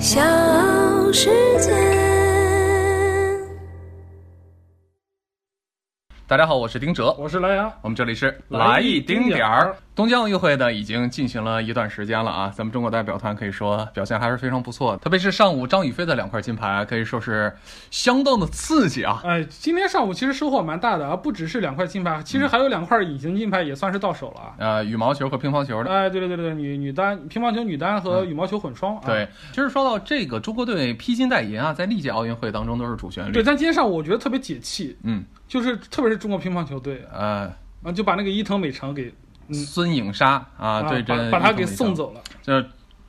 小世界。大家好，我是丁哲，我是蓝牙。我们这里是来一一丁点儿。东京奥运会呢已经进行了一段时间了啊，咱们中国代表团可以说表现还是非常不错的，特别是上午张雨霏的两块金牌，可以说是相当的刺激啊。哎，今天上午其实收获蛮大的啊，不只是两块金牌，其实还有两块隐形金牌，也算是到手了啊。呃，羽毛球和乒乓球的。哎，对对对对，女女单、乒乓球女单和羽毛球混双啊。对，其实说到这个中国队披金戴银啊，在历届奥运会当中都是主旋律。对，但今天上午我觉得特别解气，嗯，就是特别是中国乒乓球队呃，啊，就把那个伊藤美诚给嗯孙颖莎啊，对这把把他给送走了。就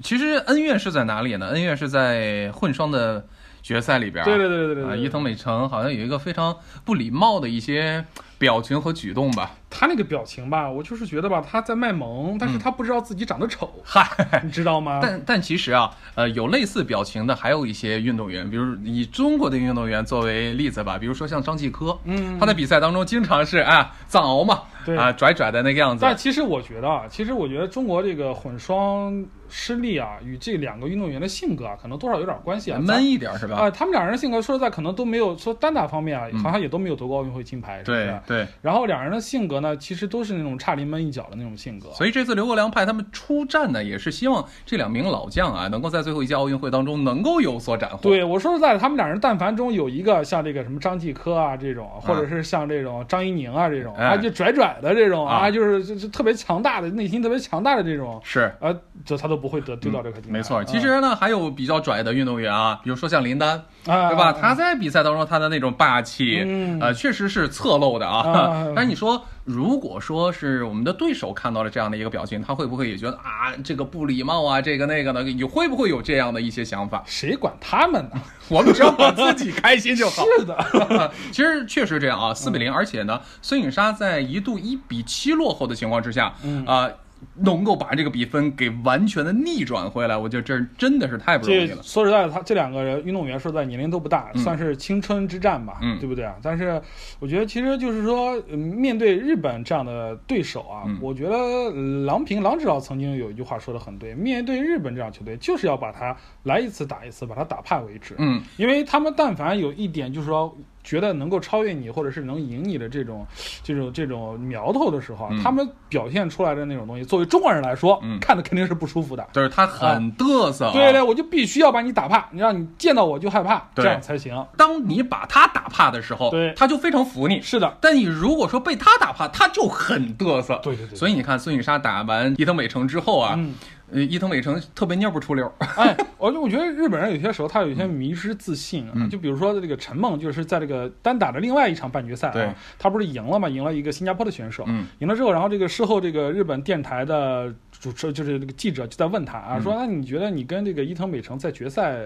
其实恩怨是在哪里呢？恩怨是在混双的决赛里边儿。对对对对对啊，对，伊藤美诚好像有一个非常不礼貌的一些表情和举动吧。他那个表情吧，我就是觉得吧，他在卖萌，但是他不知道自己长得丑，嗨，你知道吗？但但其实啊，呃，有类似表情的还有一些运动员，比如以中国的运动员作为例子吧，比如说像张继科，嗯他在比赛当中经常是啊藏獒嘛，对啊拽拽的那个样子。但其实我觉得啊，其实我觉得中国这个混双失利啊，与这两个运动员的性格啊，可能多少有点关系啊。闷一点是吧？啊、他们两人的性格说实在可能都没有说单打方面啊，嗯好像也都没有夺过奥运会金牌，对是？对，然后两人的性格呢，其实都是那种差临门一脚的那种性格。所以这次刘国梁派他们出战呢，也是希望这两名老将啊，能够在最后一届奥运会当中能够有所斩获。对我说实在的，他们两人但凡中有一个像这个什么张继科啊这种，或者是像这种张怡宁啊这种，哎啊就拽拽的这种啊啊，就是就是特别强大的内心特别强大的这种，是。啊，这他都不会得丢掉这块金牌。没错，啊其实呢，还有比较拽的运动员啊，比如说像林丹，啊，对吧？啊他在比赛当中他的那种霸气，嗯呃，确实是侧漏的啊啊。但是你说，如果说是我们的对手看到了这样的一个表情，他会不会也觉得啊，这个不礼貌啊，这个那个的？你会不会有这样的一些想法？谁管他们呢？我们只要管自己开心就好。是的，其实确实这样啊，四比零，而且呢，孙颖莎在一度一比七落后的情况之下，嗯啊、能够把这个比分给完全的逆转回来，我觉得这真的是太不容易了。说实在的，他这两个人运动员说实在年龄都不大，嗯算是青春之战吧，嗯对不对啊？但是我觉得其实就是说，嗯面对日本这样的对手啊，嗯我觉得呃郎平郎指导曾经有一句话说的很对，面对日本这样球队，就是要把他来一次打一次，把他打怕为止。嗯，因为他们但凡有一点就是说觉得能够超越你，或者是能赢你的这种 这种这种苗头的时候他们表现出来的那种东西，作为中国人来说，嗯看的肯定是不舒服的。就是他很嘚瑟、啊。对对，我就必须要把你打怕，你让你见到我就害怕，这样才行。当你把他打怕的时候，对他就非常服你。是的，但你如果说被他打怕，他就很嘚瑟。对对对所以你看孙颖莎打完伊藤美诚之后啊，嗯，呃，伊藤美诚特别尿不出溜。哎，我就我觉得日本人有些时候他有一些迷失自信啊，嗯。就比如说这个陈梦，就是在这个单打的另外一场半决赛啊，他不是赢了嘛，赢了一个新加坡的选手，嗯。赢了之后，然后这个事后这个日本电台的主持就是那个记者就在问他啊，嗯。说那你觉得你跟这个伊藤美诚在决赛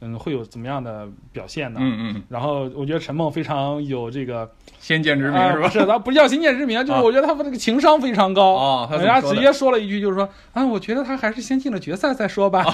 嗯会有怎么样的表现呢？嗯嗯，然后我觉得陈梦非常有这个先见之明是吧？是，他不叫先见之明，就是啊。我觉得他们这个情商非常高。啊人家直接说了一句，就是说啊，我觉得他还是先进了决赛再说吧。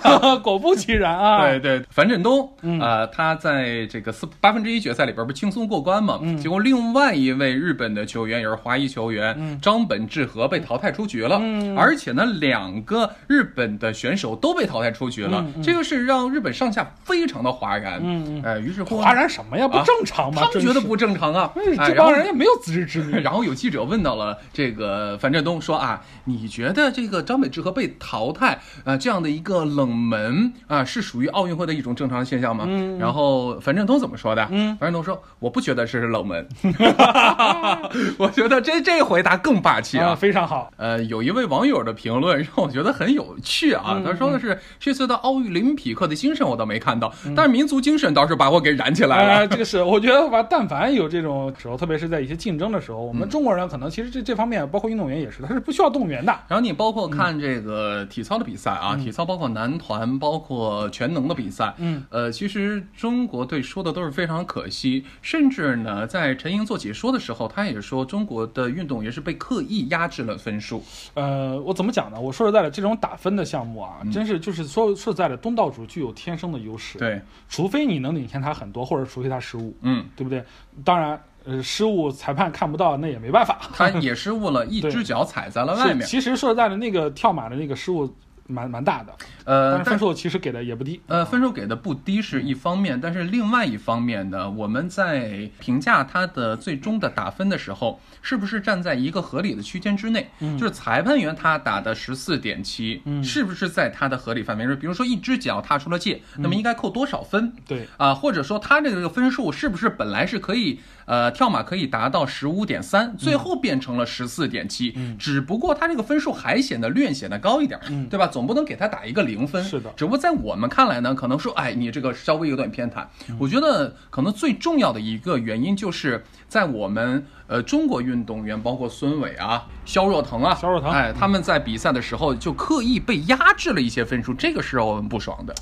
果不其然啊，对对，樊振东，嗯。呃，他在这个四八分之一决赛里边不是轻松过关嘛？嗯。结果另外一位日本的球员也是华裔球员、嗯。张本智和被淘汰出局了，嗯。而且呢，两个日本的选手都被淘汰出局了，嗯嗯这个是让日本上下非常的哗然。嗯嗯呃，于是乎哗然什么呀？不啊正常吗？他们觉得不正常啊，这帮人也没有自知之明。然后有记者问到了这个樊振东，说啊，你觉得这个张本智和被淘汰啊、这样的一个冷门啊、是属于奥运会的一种正常现象吗？嗯然后樊振东怎么说的？嗯樊振东说，我不觉得这是冷门，我觉得这这回答更霸气啊，啊。非常好。呃，有一位网友的评论让我觉得很有趣啊，嗯他说的是这次的奥林匹克的精神我倒没看到，嗯。但是民族精神倒是把我给燃起来了。哎，这个是我觉得吧，但凡有这种时候，特别是在一些竞争的时候，我们中国人可能其实这这方面，包括运动员也是，他是不需要动员的。然后你包括看这个体操的比赛啊，体操包括男团，包括全能的比赛，嗯，呃，其实中国队说的都是非常可惜，甚至呢，在陈莹做解说的时候，他也说中国的运动员是被刻意压制了分数。呃，我怎么讲呢？我说实在的，这种打分的项目啊，真是就是说说实在的，东道主具有天生的优势。，对，除非你能领先他很多，或者除非他失误，嗯，对不对？当然，呃，失误裁判看不到，那也没办法。他也失误了，一只脚踩在了外面。其实说实在的，那个跳马的那个失误，蛮蛮大的，呃，但是分数其实给的也不低。呃，分数给的不低是一方面，但是另外一方面呢，我们在评价它的最终的打分的时候，是不是站在一个合理的区间之内？嗯就是裁判员他打的十四点七，是不是在他的合理范围内？比如说一只脚踏出了界，那么应该扣多少分？对，啊，或者说他这个分数是不是本来是可以呃跳马可以达到十五点三，最后变成了十四点七，只不过他这个分数还显得略显得高一点，对吧？总不能给他打一个零分。是的只不过在我们看来呢，可能说，哎，你这个稍微有点偏袒。我觉得可能最重要的一个原因就是在我们呃中国运动员，包括孙伟啊、肖若腾啊、肖若腾哎，他们在比赛的时候就刻意被压制了一些分数，这个是让我们不爽的。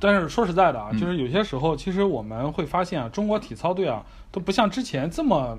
但是说实在的嗯啊，就是有些时候，其实我们会发现啊，中国体操队啊都不像之前这么。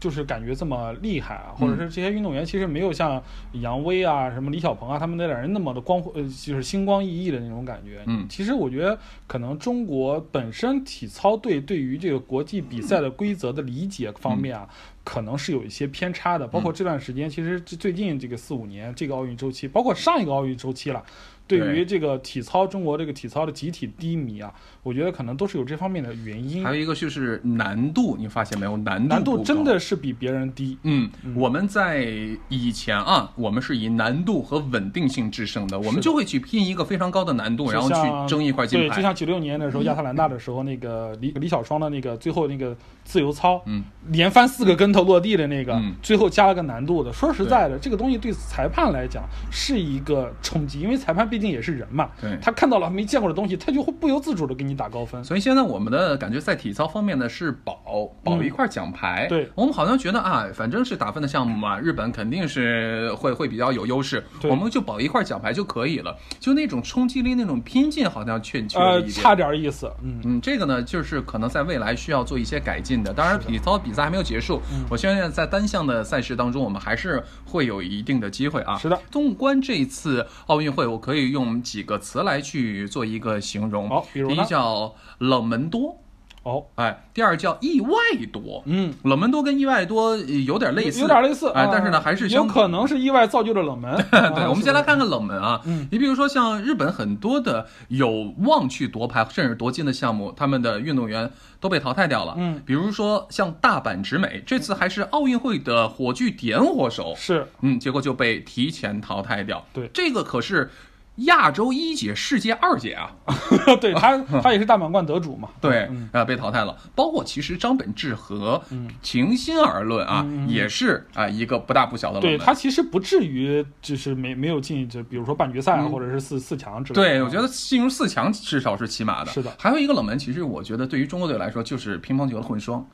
就是感觉这么厉害啊，或者是这些运动员其实没有像杨威啊、什么李小鹏啊他们那点人那么的光辉，呃，就是星光熠熠的那种感觉。嗯其实我觉得可能中国本身体操队对于这个国际比赛的规则的理解方面啊，可能是有一些偏差的。包括这段时间，其实这最近这个四五年这个奥运周期，包括上一个奥运周期了。对于这个体操，中国这个体操的集体低迷啊，我觉得可能都是有这方面的原因还。有一个就是难度，你发现没有？难度难度真的是比别人低。嗯，我们在以前啊，我们是以难度和稳定性制胜的，我们就会去拼一个非常高的难度，然后去争一块金对，就。像九六年的时候亚特兰大的时候，那个李李小双的那个最后那个自由操，嗯，连翻四个跟头落地的那个，嗯最后加了个难度的。说实在的，这个东西对裁判来讲是一个冲击，因为裁判毕竟也是人嘛，对他看到了没见过的东西，他就会不由自主的给你打高分。所以现在我们的感觉在体操方面呢是保保一块奖牌。嗯对我们好像觉得啊，反正是打分的项目嘛，日本肯定是会会比较有优势，对我们就保一块奖牌就可以了。就那种冲击力、那种拼劲，好像欠缺了呃，一点。差点意思，嗯。嗯，这个呢，就是可能在未来需要做一些改进的。当然，体操比赛还没有结束，嗯我相信在单项的赛事当中，我们还是会有一定的机会啊。是的。纵观这一次奥运会，我可以用几个词来去做一个形容。好比如第一叫冷门多，哦，哎，第二叫意外多。嗯，冷门多跟意外多呃有点类似，有点类似，啊，哎但是呢，还是有可能是意外造就了冷门。对 对，我们先来看看冷门啊。嗯你比如说像日本很多的有望去夺牌甚至夺金的项目，他们的运动员都被淘汰掉了。嗯，比如说像大阪直美，这次还是奥运会的火炬点火手，是，嗯，结果就被提前淘汰掉。对这个可是亚洲一姐、世界二姐啊。对他，他 也是大满贯得主嘛。对，嗯啊、被淘汰了。包括其实张本智和，平心而论啊，也是啊、一个不大不小的冷门。对他其实不至于就是没没有进，就比如说半决赛啊，或者是四四强之类的。对，我觉得进入四强至少是起码的。是的还有一个冷门，其实我觉得对于中国队来说，就是乒乓球的混双。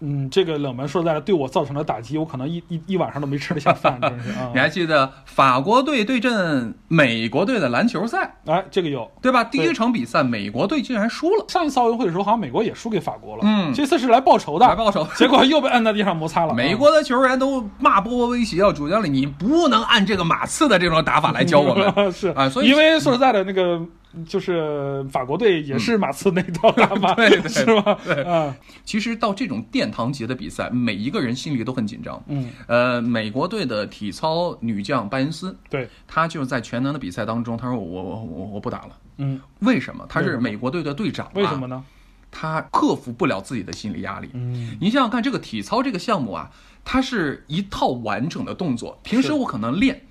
嗯，这个冷门说实在的，对我造成了打击，我可能一一一晚上都没吃得下饭，真是啊你。还记得法国队对阵美国队的篮球赛，哎，这个有。对吧？第一场比赛，美国队竟然输了，上一次奥运会的时候，好像美国也输给法国了。嗯这次是来报仇的，来报仇。结果又被摁在地上摩擦了。美国的球员都骂波波维奇要，主教练，你不能按这个马刺的这种打法来教我们。是啊所以因为说实在的，那个就是法国队也是马刺那套打法，对对是吧？嗯其实到这种殿堂级的比赛，每一个人心里都很紧张。嗯，呃，美国队的体操女将拜恩斯，对，她就在全能的比赛当中，她说我我我我不打了。嗯，为什么？她是美国队的队长、啊，为什么？呢？她克服不了自己的心理压力。嗯，你想想看，这个体操这个项目啊，它是一套完整的动作。平时我可能练，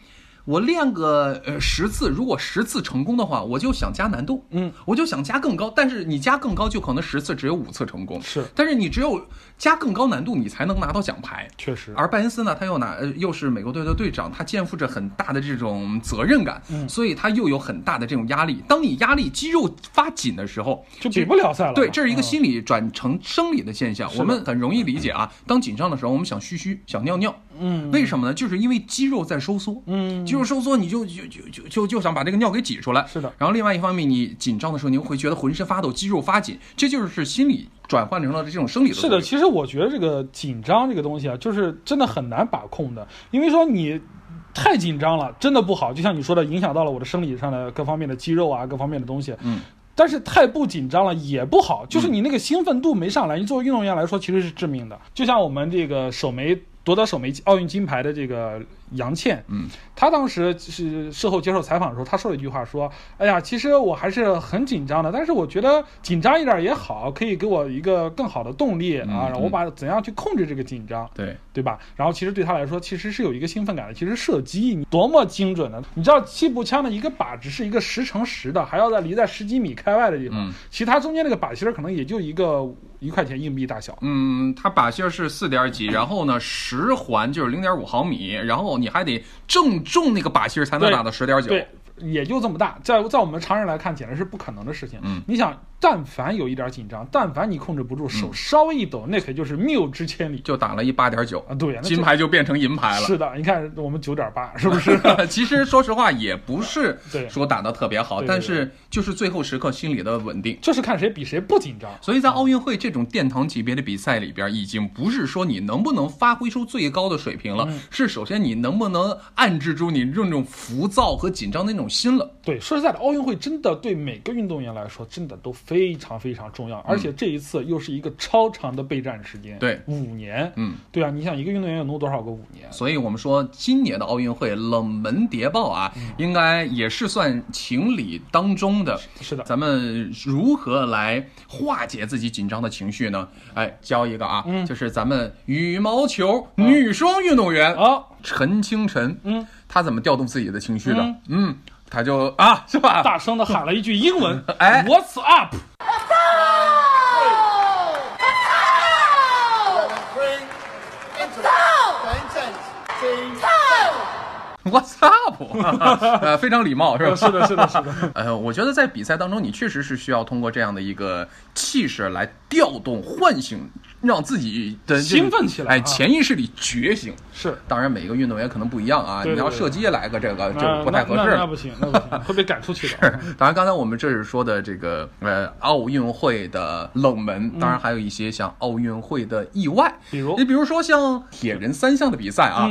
我练个呃十次，如果十次成功的话，我就想加难度，嗯，我就想加更高。但是你加更高，就可能十次只有五次成功。是但是你只有加更高难度，你才能拿到奖牌。确实，而拜恩斯呢，他又拿呃又是美国队的队长，他肩负着很大的这种责任感，嗯所以他又有很大的这种压力。当你压力肌肉发紧的时候，就比不了赛了。对，这是一个嗯心理转成生理的现象，我们很容易理解啊。当紧张的时候，我们想嘘嘘，想尿尿，嗯为什么呢？就是因为肌肉在收缩，嗯，肌肉收缩，你就就就就就就想把这个尿给挤出来。是的然后另外一方面，你紧张的时候，你会觉得浑身发抖，肌肉发紧，这就是心理转换成了这种生理的是的，其实我觉得这个紧张这个东西啊，就是真的很难把控的，因为说你太紧张了，真的不好。就像你说的，影响到了我的生理上的各方面的肌肉啊，各方面的东西。嗯。但是太不紧张了也不好，就是你那个兴奋度没上来，你作为运动员来说其实是致命的。就像我们这个首枚夺得首枚奥运金牌的这个杨倩，嗯，她当时是事后接受采访的时候，她说了一句话，说：“哎呀，其实我还是很紧张的，但是我觉得紧张一点也好，可以给我一个更好的动力啊，嗯然后我把怎样去控制这个紧张。”对，对吧？然后其实对她来说，其实是有一个兴奋感的。其实射击你多么精准呢？你知道气步枪的一个靶只是一个十乘十的，还要在离在十几米开外的地方，嗯其他中间那个靶心儿可能也就一个一块钱硬币大小。嗯，它靶心儿是四点几，然后呢十环就是零点五毫米，然后你还得正中那个靶心儿才能打到十点九。对，也就这么大，在在我们常人来看，简直是不可能的事情。嗯你想，但凡有一点紧张，但凡你控制不住，嗯手稍微一抖，那可就是谬之千里就打了一八点九啊！对呀，金牌就变成银牌了。是的，你看我们九点八，是不是？其实说实话，也不是 对说打的特别好，但是就是最后时刻心理的稳定。就是看谁比谁不紧张。所以在奥运会这种殿堂级别的比赛里边，已经不是说你能不能发挥出最高的水平了，是首先你能不能按制住你这种浮躁和紧张的那种心了。对，说实在的，奥运会真的对每个运动员来说，真的都非常非常重要，而且这一次又是一个超长的备战时间，对五年，嗯，对啊，你想一个运动员要弄多少个五年？所以我们说今年的奥运会冷门谍报啊，应该也是算情理当中的。是的，咱们如何来化解自己紧张的情绪呢？哎，教一个啊，就是咱们羽毛球女双运动员啊，陈清晨，嗯，她怎么调动自己的情绪的嗯？嗯，她就啊，是吧？大声的喊了一句英文，哎，What's up？Three, into it. Ten, ten. What's up？呃，非常礼貌，是吧？是的，是的，是的，呃，我觉得在比赛当中，你确实是需要通过这样的一个气势来调动、唤醒，让自己的兴奋起来哎，啊潜意识里觉醒。是。当然，每个运动员可能不一样啊。对对对你要射击来个这个，这个不太合适。那不行，那不行，会被赶出去的。当然，刚才我们这是说的这个呃奥运会的冷门，当然还有一些像奥运会的意外，比如你比如说像铁人三项的比赛啊，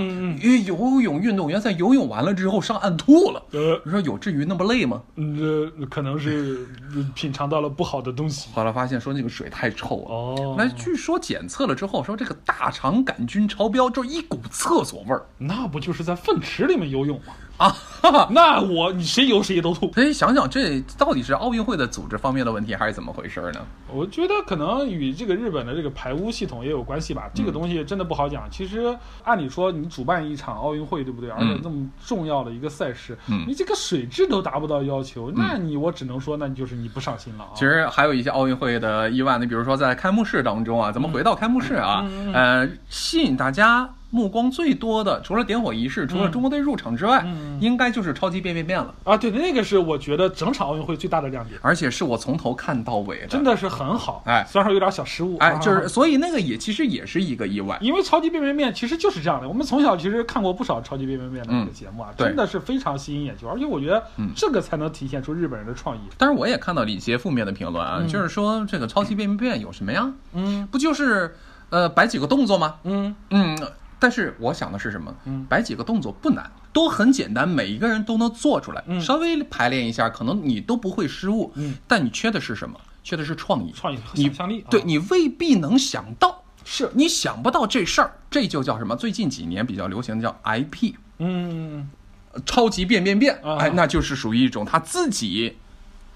游泳运动员在游泳完了之后上岸吐了，呃，你说有至于那么累吗？嗯这可能是呃品尝到了不好的东西。后来发现说那个水太臭了。哦，那据说检测了之后，说这个大肠杆菌超标，就一股厕所味儿那不就是在粪池里面游泳吗？啊！哈哈。那我你谁游谁都吐。所以想想，这到底是奥运会的组织方面的问题，还是怎么回事呢？我觉得可能与这个日本的这个排污系统也有关系吧。这个东西真的不好讲。其实按理说，你主办一场奥运会，对不对？而且那么重要的一个赛事，嗯你这个水质都达不到要求，那你我只能说，那你就是你不上心了啊。其实还有一些奥运会的意外，你比如说在开幕式当中啊，咱们回到开幕式啊，呃，吸引大家目光最多的，除了点火仪式，除了中国队入场之外，应该就是超级变变变了，啊，对，那个是我觉得整场奥运会最大的亮点，而且是我从头看到尾的，真的是很好。哎虽然说有点小失误，哎，啊就是所以那个也其实也是一个意外。因为超级变变变其实就是这样的，我们从小其实看过不少超级变变变的这个节目啊，对真的是非常吸引眼球，而且我觉得这个才能体现出日本人的创意。但是我也看到了一些负面的评论啊，就是说这个超级变变变有什么呀？嗯不就是呃摆几个动作吗？嗯，嗯，但是我想的是什么？嗯摆几个动作不难，都很简单，每一个人都能做出来。嗯稍微排练一下，可能你都不会失误。嗯，但你缺的是什么？缺的是创意。创意和想象力啊对你未必能想到，是你想不到这事儿，这就叫什么？最近几年比较流行的叫 IP，嗯，超级变变变。啊哎，那就是属于一种他自己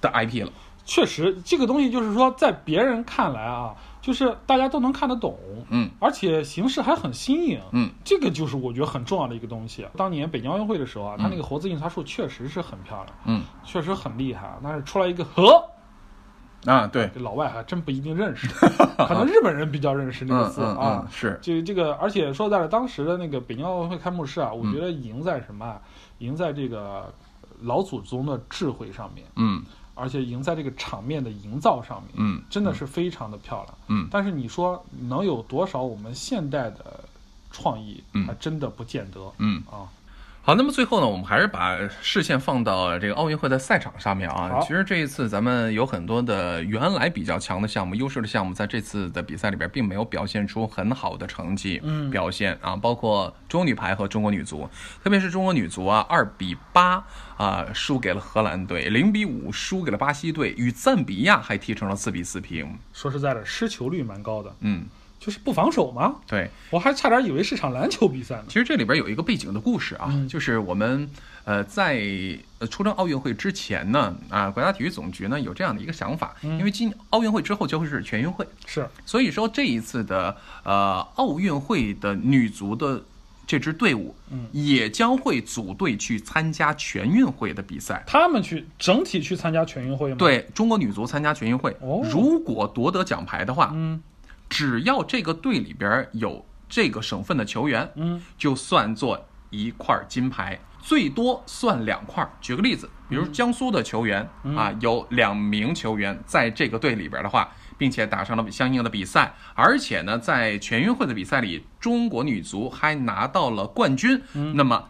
的 IP 了。确实这个东西就是说，在别人看来啊，就是大家都能看得懂，嗯而且形式还很新颖，嗯，这个就是我觉得很重要的一个东西。当年北京奥运会的时候啊，它那个活字印刷术确实是很漂亮，嗯确实很厉害，但是出来一个和。啊，对，这老外还真不一定认识，可能日本人比较认识这个字啊嗯，。是，这这个，而且说实在的，当时的那个北京奥运会开幕式啊，我嗯觉得赢在什么啊？赢在这个老祖宗的智慧上面，嗯而且赢在这个场面的营造上面，嗯真的是非常的漂亮。嗯但是你说能有多少我们现代的创意，嗯还真的不见得。嗯。啊，好，那么最后呢，我们还是把视线放到这个奥运会的赛场上面啊。其实这一次咱们有很多的原来比较强的项目、优势的项目，在这次的比赛里边并没有表现出很好的成绩嗯表现啊，包括中国女排和中国女足，特别是中国女足啊，二比八啊输给了荷兰队，零比五输给了巴西队，与赞比亚还踢成了四比四平。说实在的，失球率蛮高的。嗯就是不防守吗？对，我还差点以为是场篮球比赛呢。其实这里边有一个背景的故事啊，嗯。就是我们呃在呃出征奥运会之前呢，啊国家体育总局呢有这样的一个想法，嗯。因为今奥运会之后就会是全运会，是，所以说这一次的呃奥运会的女足的这支队伍，嗯。也将会组队去参加全运会的比赛。他们去整体去参加全运会吗？，对中国女足参加全运会，哦。如果夺得奖牌的话，嗯只要这个队里边有这个省份的球员，嗯就算作一块金牌，最多算两块。举个例子，比如江苏的球员、啊，有两名球员在这个队里边的话，并且打上了相应的比赛，而且呢，在全运会的比赛里，中国女足还拿到了冠军，那么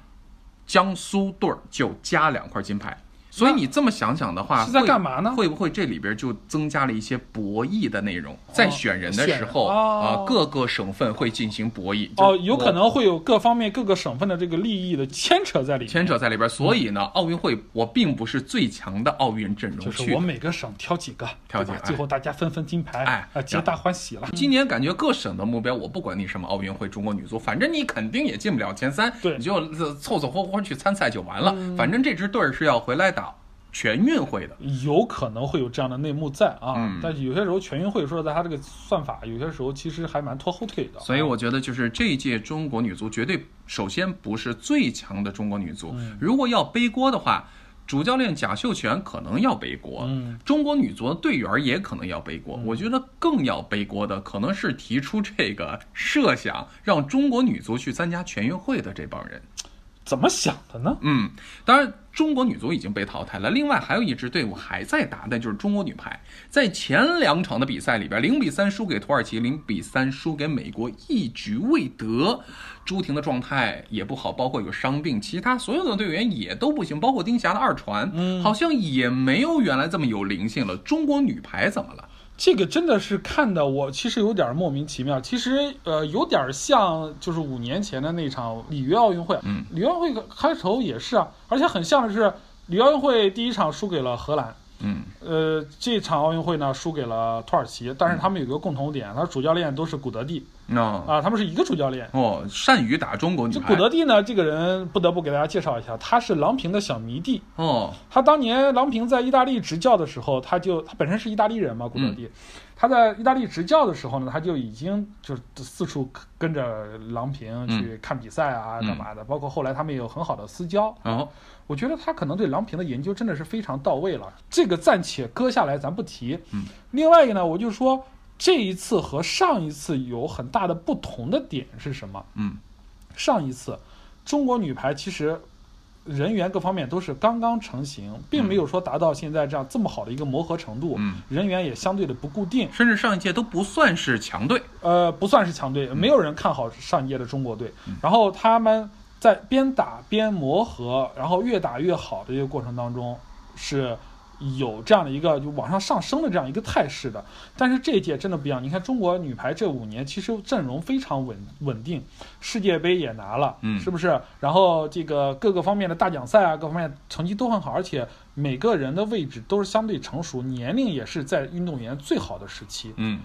江苏队儿就加两块金牌。所以你这么想想的话，是在会干嘛呢会不会这里边就增加了一些博弈的内容？在选人的时候啊、哦各个省份会进行博弈。就哦，有可能会有各方面各个省份的这个利益的牵扯在里面。牵扯在里边，所以呢，奥运会我并不是最强的奥运阵容就是。我每个省挑几个，挑几个最后大家分分金牌，哎啊，皆大欢喜了。今年感觉各省的目标，我不管你什么奥运会、中国女足，反正你肯定也进不了前三，你就呃凑凑合合去参赛就完了。反正这支队儿是要回来打全运会的。有可能会有这样的内幕在啊，嗯但是有些时候全运会说实在，它这个算法有些时候其实还蛮拖后腿的。所以我觉得，就是这一届中国女足绝对首先不是最强的中国女足。嗯如果要背锅的话，主教练贾秀全可能要背锅，嗯中国女足的队员也可能要背锅。我觉得更要背锅的可能是提出这个设想，让中国女足去参加全运会的这帮人。怎么想的呢？嗯，当然，中国女足已经被淘汰了。另外还有一支队伍还在打，那就是中国女排。在前两场的比赛里边，零比三输给土耳其，零比三输给美国，一局未得。朱婷的状态也不好，包括有伤病，其他所有的队员也都不行，包括丁霞的二传，嗯好像也没有原来这么有灵性了。中国女排怎么了？这个真的是看的我其实有点莫名其妙。其实呃，有点像就是五年前的那场里约奥运会。嗯，里约奥运会开头也是啊，而且很像的是里约奥运会第一场输给了荷兰。嗯。呃，这场奥运会呢输给了土耳其，但是他们有一个共同点，他主教练都是古德蒂哦。啊，他们是一个主教练。哦，善于打中国女这排古德蒂呢，这个人不得不给大家介绍一下，他是郎平的小迷弟。哦，他当年郎平在意大利执教的时候，他就他本身是意大利人嘛，古德蒂，他在意大利执教的时候呢，他就已经就是四处跟着郎平去看比赛啊，嗯干嘛的，包括后来他们也有很好的私交。哦，我觉得他可能对郎平的研究真的是非常到位了，这个暂且搁下来，咱不提。嗯，另外一个呢，我就说这一次和上一次有很大的不同的点是什么？嗯上一次中国女排其实人员各方面都是刚刚成型，并没有说达到现在这样这么好的一个磨合程度，嗯人员也相对的不固定，甚至上一届都不算是强队。呃，不算是强队，没有人看好上一届的中国队。然后他们在边打边磨合，然后越打越好的一个过程当中，是有这样的一个就往上上升的这样一个态势的。但是这一届真的不一样，你看中国女排这五年其实阵容非常稳稳定，世界杯也拿了，嗯是不是？然后这个各个方面的大奖赛啊，各方面成绩都很好，而且每个人的位置都是相对成熟，年龄也是在运动员最好的时期。嗯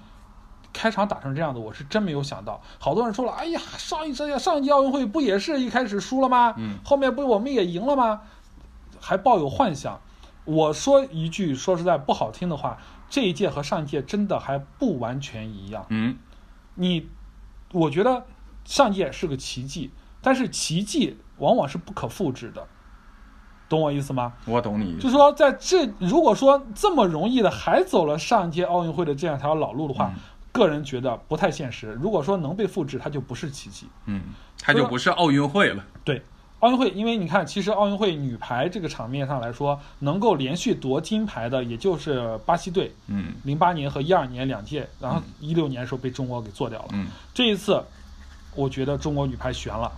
开场打成这样子，我是真没有想到。好多人说了，哎呀，上一届上一届奥运会不也是一开始输了吗？嗯后面不我们也赢了吗？还抱有幻想。我说一句说实在不好听的话，这一届和上一届真的还不完全一样。嗯你，我觉得上一届是个奇迹，但是奇迹往往是不可复制的，懂我意思吗？我懂你意思。就说在这，如果说这么容易的还走了上一届奥运会的这样一条老路的话，嗯个人觉得不太现实。如果说能被复制，它就不是奇迹。嗯，它就不是奥运会了。对，奥运会，因为你看，其实奥运会女排这个场面上来说，能够连续夺金牌的也就是巴西队，嗯零八年和一二年两届，然后一六年的时候被中国给做掉了。嗯，这一次，我觉得中国女排悬了。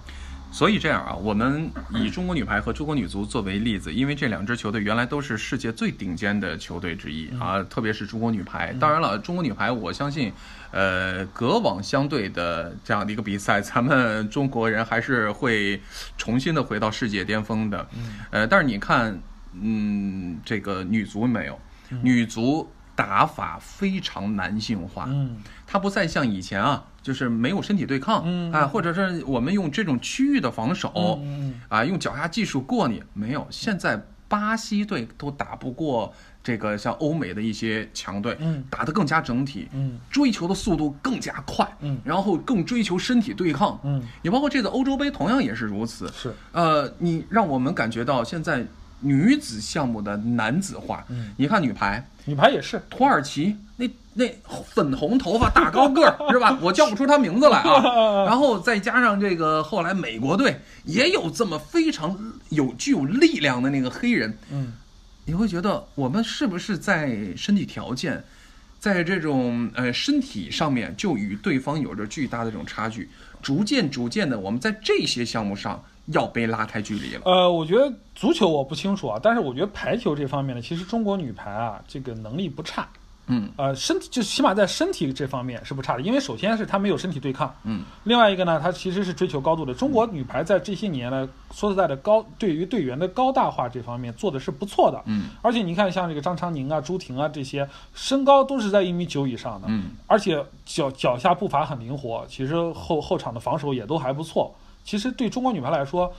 所以这样啊，我们以中国女排和中国女足作为例子，因为这两支球队原来都是世界最顶尖的球队之一啊，特别是中国女排。当然了，中国女排我相信，呃，隔网相对的这样的一个比赛，咱们中国人还是会重新的回到世界巅峰的。呃，但是你看，嗯，这个女足没有，女足打法非常男性化。嗯，它不再像以前啊，就是没有身体对抗，嗯啊，或者是我们用这种区域的防守，啊，用脚下技术过你，没有。现在巴西队都打不过这个像欧美的一些强队，嗯。打得更加整体，嗯。追求的速度更加快，嗯。然后更追求身体对抗，嗯，也包括这次欧洲杯同样也是如此，是，呃，你让我们感觉到现在女子项目的男子化，嗯你看女排，女排也是，土耳其那那粉红头发大高个儿 是吧？我叫不出他名字来 啊。然后再加上这个后来美国队也有这么非常有具有力量的那个黑人，嗯你会觉得我们是不是在身体条件，在这种呃身体上面就与对方有着巨大的这种差距？逐渐逐渐的，我们在这些项目上要被拉开距离了。呃，我觉得足球我不清楚啊，但是我觉得排球这方面呢，其实中国女排啊，这个能力不差。嗯呃，身体就起码在身体这方面是不差的，因为首先是她没有身体对抗，嗯另外一个呢，她其实是追求高度的。中国女排在这些年呢，说实在的，高对于队员的高大化这方面做的是不错的。嗯而且你看，像这个张常宁啊、朱婷啊这些，身高都是在一米九以上的，嗯而且脚脚下步伐很灵活，其实后后场的防守也都还不错。其实对中国女排来说，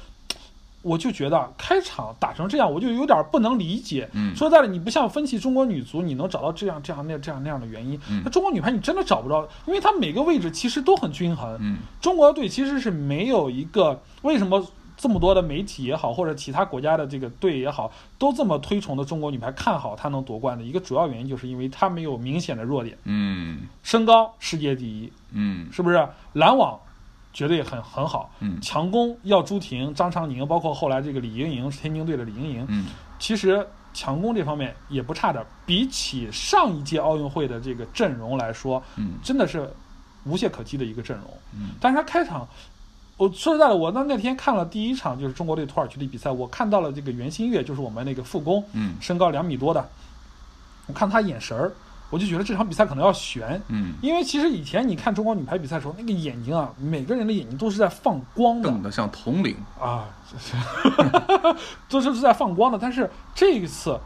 我就觉得开场打成这样，我就有点不能理解。嗯说实在了，你不像分析中国女足，你能找到这样这样那这样那样的原因。嗯那中国女排你真的找不着，因为它每个位置其实都很均衡。嗯中国队其实是没有一个为什么这么多的媒体也好，或者其他国家的这个队也好，都这么推崇的中国女排，看好她能夺冠的一个主要原因，就是因为她没有明显的弱点，嗯身高世界第一，嗯是不是？拦网绝对很很好，嗯。强攻要朱婷、张常宁，包括后来这个李盈莹，天津队的李盈莹，嗯。其实强攻这方面也不差点儿。比起上一届奥运会的这个阵容来说，嗯。真的是无懈可击的一个阵容。嗯。但是他开场，我说实在的，我那那天看了第一场就是中国队土耳其的比赛，我看到了这个袁心玥，就是我们那个副攻，嗯。身高两米多的，我看他眼神儿，我就觉得这场比赛可能要悬。嗯，因为其实以前你看中国女排比赛的时候，那个眼睛啊，每个人的眼睛都是在放光的瞪得像铜铃。啊，这是 都是在放光的。但是这一次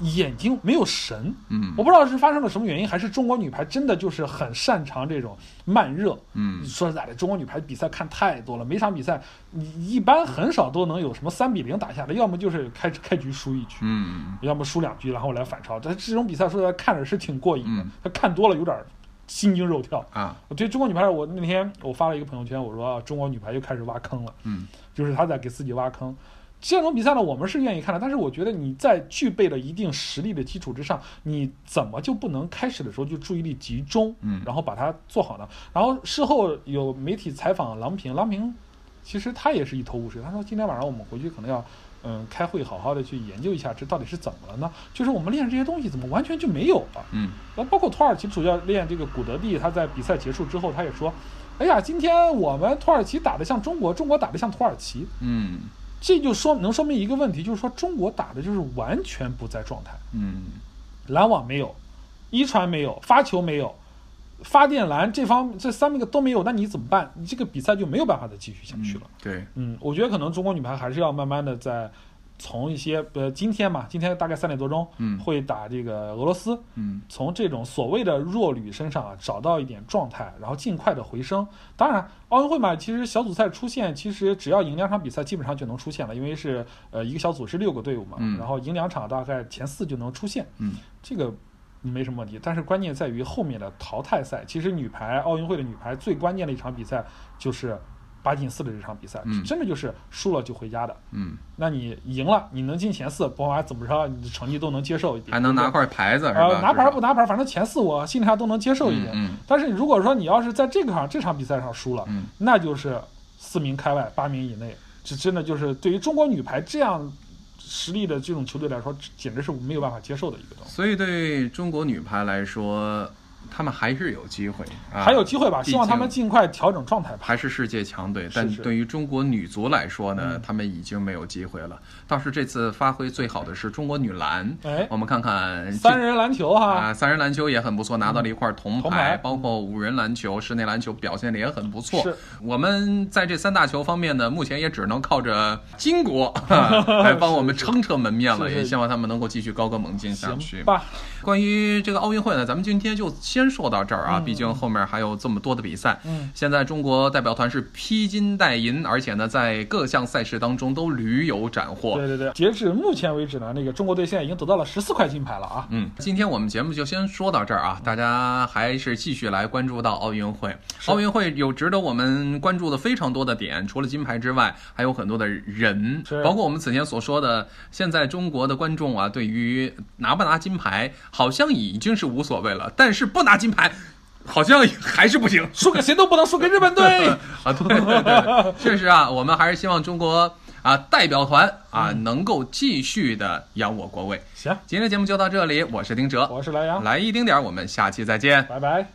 眼睛没有神，嗯我不知道是发生了什么原因，还是中国女排真的就是很擅长这种慢热。嗯说实在的，中国女排比赛看太多了，每场比赛你一般很少都能有什么三比零打下来，要么就是开开局输一局，嗯要么输两局然后来反超。但这种比赛说实在看着是挺过瘾的嗯，他看多了有点心惊肉跳。啊我对中国女排，我那天我发了一个朋友圈，我说、啊、中国女排又开始挖坑了，嗯就是她在给自己挖坑。这种比赛呢，我们是愿意看的，但是我觉得你在具备了一定实力的基础之上，你怎么就不能开始的时候就注意力集中，嗯然后把它做好呢？然后事后有媒体采访郎平，郎平其实他也是一头雾水，他说今天晚上我们回去可能要。嗯，开会好好的去研究一下，这到底是怎么了呢？就是我们练这些东西怎么完全就没有了？嗯那包括土耳其主教练这个古德蒂，他在比赛结束之后，他也说：“哎呀，今天我们土耳其打得像中国，中国打得像土耳其。嗯”这就说能说明一个问题，就是说中国打的就是完全不在状态，嗯拦网没有，一传没有，发球没有，发电拦这方这三个都没有，那你怎么办？你这个比赛就没有办法再继续下去了。对，嗯，我觉得可能中国女排还是要慢慢的在从一些呃今天嘛，今天大概三点多钟，嗯会打这个俄罗斯，嗯从这种所谓的弱旅身上啊找到一点状态，然后尽快的回升。当然，奥运会嘛，其实小组赛出现，其实只要赢两场比赛，基本上就能出现了，因为是呃一个小组是六个队伍嘛，嗯然后赢两场大概前四就能出现，嗯这个。没什么问题，但是关键在于后面的淘汰赛。其实女排奥运会的女排最关键的一场比赛就是八进四的这场比赛，嗯真的就是输了就回家的。嗯，那你赢了，你能进前四，甭管怎么着，你的成绩都能接受一点，还能拿块牌子？呃，拿牌不拿牌，反正前四我心里上都能接受一点。嗯但是如果说你要是在这个场这场比赛上输了，嗯那就是四名开外，八名以内，这真的就是对于中国女排这样实力的这种球队来说，简直是没有办法接受的一个东西。所以对中国女排来说，他们还是有机会，啊、还有机会吧，希望他们尽快调整状态吧。还是世界强队，但是。对于中国女足来说呢，嗯。他们已经没有机会了。倒是这次发挥最好的是中国女篮，哎。我们看看三人篮球哈，啊，三人篮球也很不错，拿到了一块铜牌，铜牌包括五人篮球、室内篮球表现的也很不错。我们在这三大球方面呢，目前也只能靠着金国 来帮我们撑车门面了，也希望他们能够继续高歌猛进下去。吧，关于这个奥运会呢，咱们今天就先。说到这儿啊，毕竟后面还有这么多的比赛。嗯，现在中国代表团是披金戴银，而且呢，在各项赛事当中都屡有斩获。对对对，截至目前为止呢，那个中国队现在已经得到了十四块金牌了啊。嗯，今天我们节目就先说到这儿啊，大家还是继续来关注到奥运会。奥运会有值得我们关注的非常多的点，除了金牌之外，还有很多的人，包括我们此前所说的，现在中国的观众啊，对于拿不拿金牌，好像已经是无所谓了，但是不拿金牌，好像还是不行。输给谁都不能输给日本队。啊，对对对，确实啊，我们还是希望中国啊代表团啊能够继续的扬我国威。行，今天的节目就到这里，我是丁哲，我是莱阳，来一丁点儿，我们下期再见。拜拜。